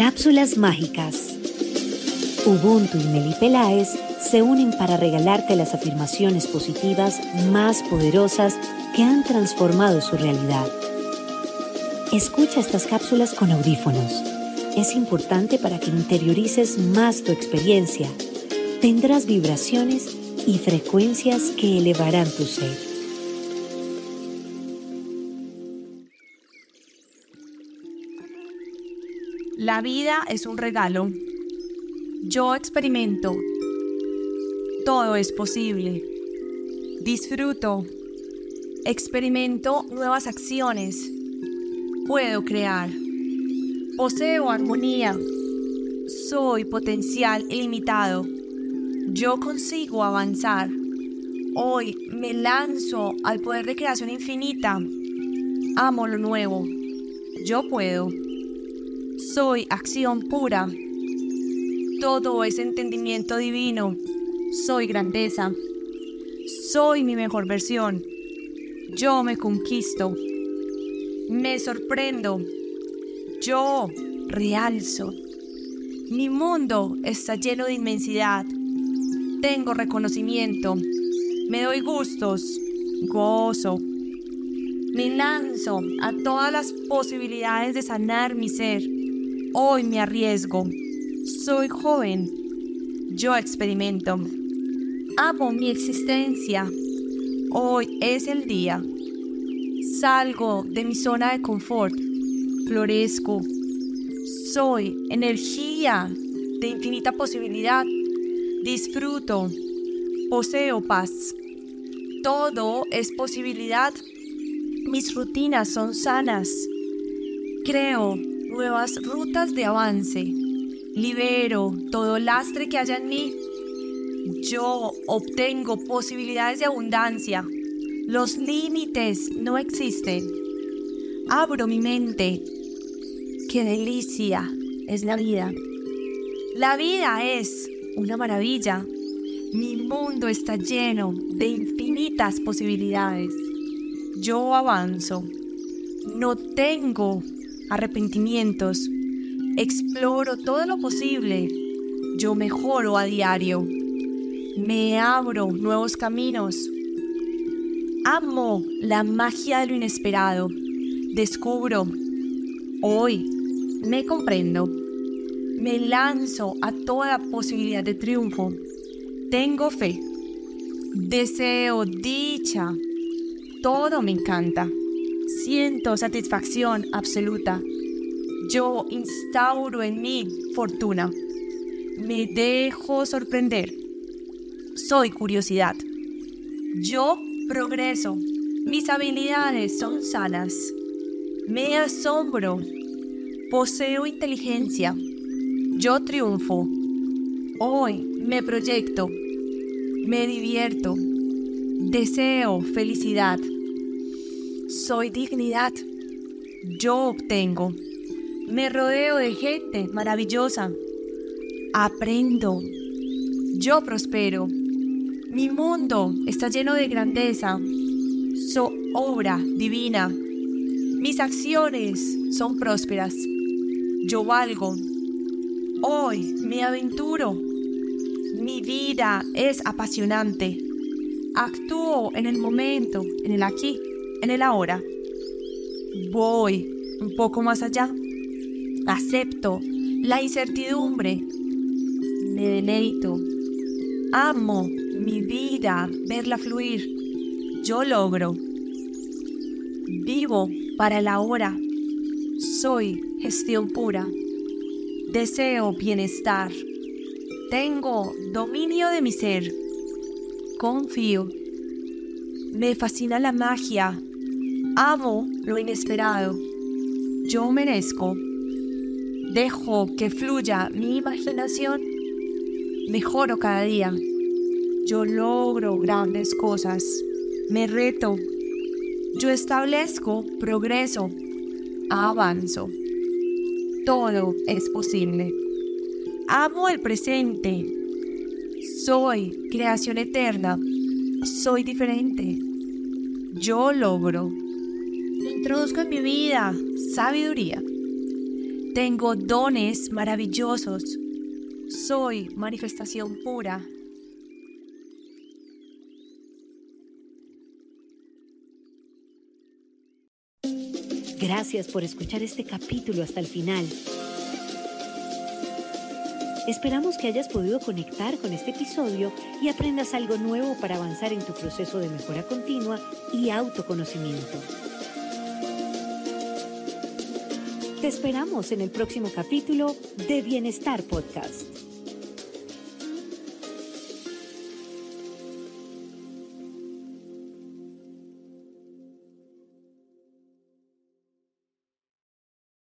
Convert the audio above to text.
Cápsulas mágicas. Ubuntu y Meli Peláez se unen para regalarte las afirmaciones positivas más poderosas que han transformado su realidad. Escucha estas cápsulas con audífonos. Es importante para que interiorices más tu experiencia. Tendrás vibraciones y frecuencias que elevarán tu ser. La vida es un regalo. Yo experimento. Todo es posible. Disfruto. Experimento nuevas acciones. Puedo crear. Poseo armonía. Soy potencial ilimitado. Yo consigo avanzar. Hoy me lanzo al poder de creación infinita. Amo lo nuevo. Yo puedo. Soy acción pura. Todo es entendimiento divino. Soy grandeza. Soy mi mejor versión. Yo me conquisto. Me sorprendo. Yo realzo. Mi mundo está lleno de inmensidad. Tengo reconocimiento. Me doy gustos. Gozo. Me lanzo a todas las posibilidades de sanar mi ser. Hoy me arriesgo. Soy joven. Yo experimento. Amo mi existencia. Hoy es el día. Salgo de mi zona de confort. Florezco. Soy energía de infinita posibilidad. Disfruto. Poseo paz. Todo es posibilidad. Mis rutinas son sanas. Creo nuevas rutas de avance. Libero todo lastre que haya en mí. Yo obtengo posibilidades de abundancia. Los límites no existen. Abro mi mente. Qué delicia es la vida. La vida es una maravilla. Mi mundo está lleno de infinitas posibilidades. Yo avanzo. No tengo arrepentimientos. Exploro todo lo posible. Yo mejoro a diario. Me abro nuevos caminos. Amo la magia de lo inesperado. Descubro. Hoy me comprendo. Me lanzo a toda posibilidad de triunfo. Tengo fe. Deseo dicha. Todo me encanta. Siento satisfacción absoluta. Yo instauro en mí fortuna. Me dejo sorprender. Soy curiosidad. Yo progreso. Mis habilidades son sanas. Me asombro. Poseo inteligencia. Yo triunfo. Hoy me proyecto. Me divierto. Deseo felicidad. Soy dignidad. Yo obtengo. Me rodeo de gente maravillosa. Aprendo. Yo prospero. Mi mundo está lleno de grandeza. Soy obra divina. Mis acciones son prósperas. Yo valgo. Hoy me aventuro. Mi vida es apasionante. Actúo en el momento, en el aquí en el ahora. Voy un poco más allá. Acepto la incertidumbre. Me deleito. Amo mi vida, verla fluir. Yo logro. Vivo para el ahora. Soy gestión pura. Deseo bienestar. Tengo dominio de mi ser. Confío. Me fascina la magia Amo lo inesperado. Yo merezco. Dejo que fluya mi imaginación. Mejoro cada día. Yo logro grandes cosas. Me reto. Yo establezco progreso. Avanzo. Todo es posible. Amo el presente. Soy creación eterna. Soy diferente. Yo logro introduzco en mi vida sabiduría. Tengo dones maravillosos. Soy manifestación pura. Gracias por escuchar este capítulo hasta el final. Esperamos que hayas podido conectar con este episodio y aprendas algo nuevo para avanzar en tu proceso de mejora continua y autoconocimiento. Te esperamos en el próximo capítulo de Bienestar Podcast.